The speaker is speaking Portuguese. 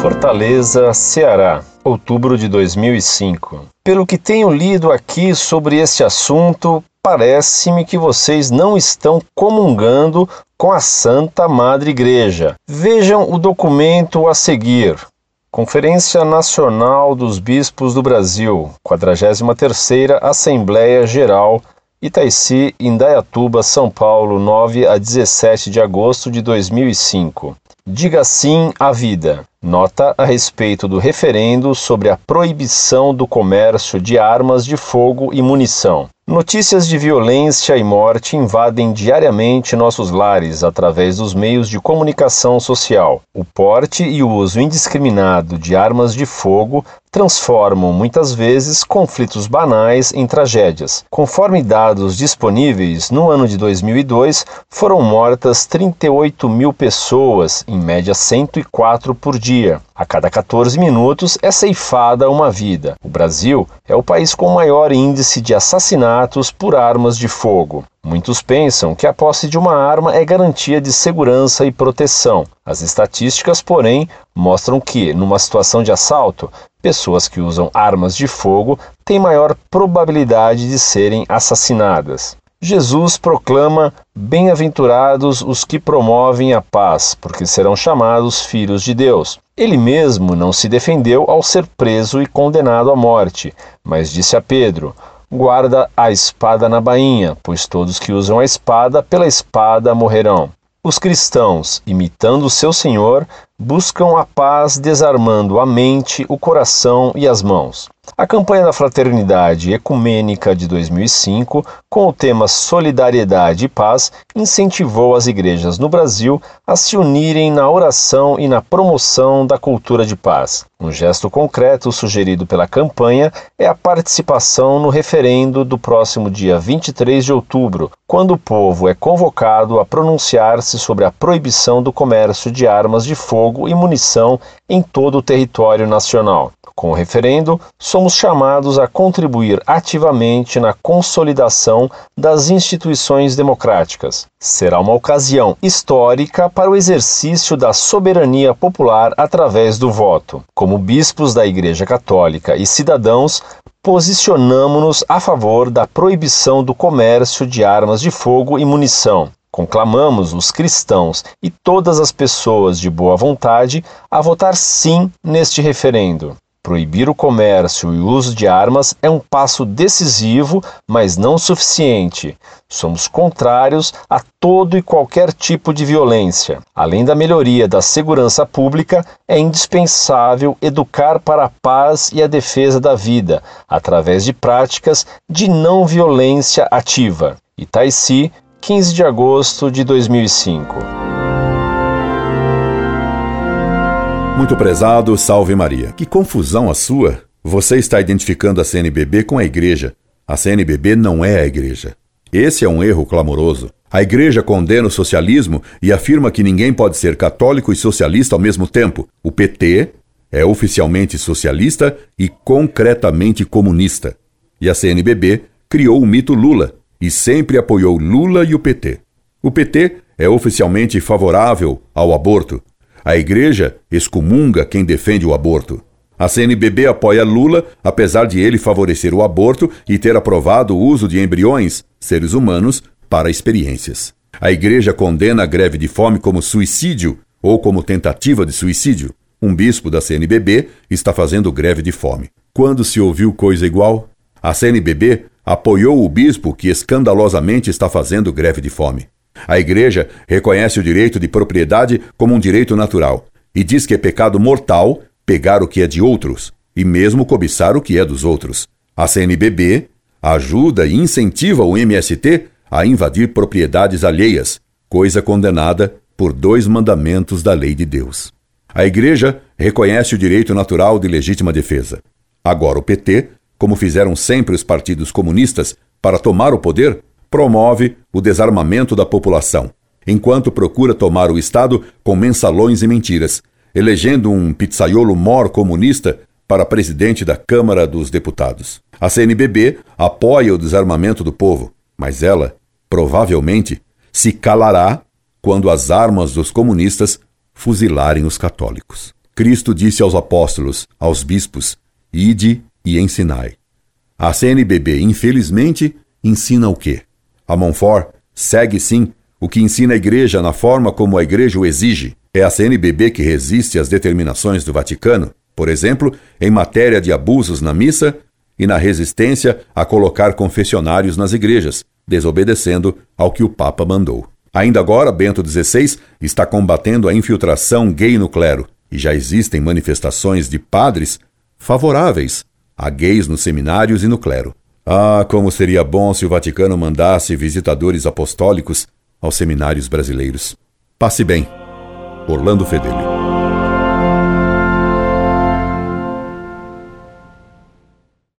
Fortaleza, Ceará, outubro de 2005. Pelo que tenho lido aqui sobre este assunto, parece-me que vocês não estão comungando com a Santa Madre Igreja. Vejam o documento a seguir. Conferência Nacional dos Bispos do Brasil, 43ª Assembleia Geral, Itaici, Indaiatuba, São Paulo, 9 a 17 de agosto de 2005. Diga sim à vida. Nota a respeito do referendo sobre a proibição do comércio de armas de fogo e munição. Notícias de violência e morte invadem diariamente nossos lares através dos meios de comunicação social. O porte e o uso indiscriminado de armas de fogo transformam muitas vezes conflitos banais em tragédias. Conforme dados disponíveis, no ano de 2002 foram mortas 38 mil pessoas, em média 104 por dia. A cada 14 minutos é ceifada uma vida. O Brasil é o país com maior índice de assassinatos por armas de fogo. Muitos pensam que a posse de uma arma é garantia de segurança e proteção. As estatísticas, porém, mostram que, numa situação de assalto, pessoas que usam armas de fogo têm maior probabilidade de serem assassinadas. Jesus proclama: Bem-aventurados os que promovem a paz, porque serão chamados filhos de Deus. Ele mesmo não se defendeu ao ser preso e condenado à morte, mas disse a Pedro: Guarda a espada na bainha, pois todos que usam a espada, pela espada morrerão. Os cristãos, imitando seu Senhor, buscam a paz desarmando a mente, o coração e as mãos. A campanha da Fraternidade Ecumênica de 2005, com o tema Solidariedade e Paz, incentivou as igrejas no Brasil a se unirem na oração e na promoção da cultura de paz. Um gesto concreto sugerido pela campanha é a participação no referendo do próximo dia 23 de outubro, quando o povo é convocado a pronunciar-se sobre a proibição do comércio de armas de fogo e munição em todo o território nacional. Com o referendo, somos chamados a contribuir ativamente na consolidação das instituições democráticas. Será uma ocasião histórica para o exercício da soberania popular através do voto. Como bispos da Igreja Católica e cidadãos, posicionamos-nos a favor da proibição do comércio de armas de fogo e munição. Conclamamos os cristãos e todas as pessoas de boa vontade a votar sim neste referendo. Proibir o comércio e o uso de armas é um passo decisivo, mas não suficiente. Somos contrários a todo e qualquer tipo de violência. Além da melhoria da segurança pública, é indispensável educar para a paz e a defesa da vida, através de práticas de não violência ativa. Itaici, 15 de agosto de 2005. Muito prezado, salve Maria. Que confusão a sua! Você está identificando a CNBB com a igreja. A CNBB não é a igreja. Esse é um erro clamoroso. A igreja condena o socialismo e afirma que ninguém pode ser católico e socialista ao mesmo tempo. O PT é oficialmente socialista e concretamente comunista. E a CNBB criou o mito Lula e sempre apoiou Lula e o PT. O PT é oficialmente favorável ao aborto, a igreja excomunga quem defende o aborto. A CNBB apoia Lula, apesar de ele favorecer o aborto e ter aprovado o uso de embriões, seres humanos, para experiências. A igreja condena a greve de fome como suicídio ou como tentativa de suicídio. Um bispo da CNBB está fazendo greve de fome. Quando se ouviu coisa igual? A CNBB apoiou o bispo que escandalosamente está fazendo greve de fome. A Igreja reconhece o direito de propriedade como um direito natural e diz que é pecado mortal pegar o que é de outros e mesmo cobiçar o que é dos outros. A CNBB ajuda e incentiva o MST a invadir propriedades alheias, coisa condenada por dois mandamentos da lei de Deus. A Igreja reconhece o direito natural de legítima defesa. Agora, o PT, como fizeram sempre os partidos comunistas para tomar o poder, promove o desarmamento da população, enquanto procura tomar o Estado com mensalões e mentiras, elegendo um pizzaiolo mor comunista para presidente da Câmara dos Deputados. A CNBB apoia o desarmamento do povo, mas ela, provavelmente, se calará quando as armas dos comunistas fuzilarem os católicos. Cristo disse aos apóstolos, aos bispos: Ide e ensinai. A CNBB, infelizmente, ensina o quê? A Monfort segue sim o que ensina a Igreja na forma como a Igreja o exige. É a CNBB que resiste às determinações do Vaticano, por exemplo, em matéria de abusos na missa e na resistência a colocar confessionários nas igrejas, desobedecendo ao que o Papa mandou. Ainda agora, Bento XVI está combatendo a infiltração gay no clero, e já existem manifestações de padres favoráveis a gays nos seminários e no clero. Ah, como seria bom se o Vaticano mandasse visitadores apostólicos aos seminários brasileiros. Passe bem. Orlando Fedeli.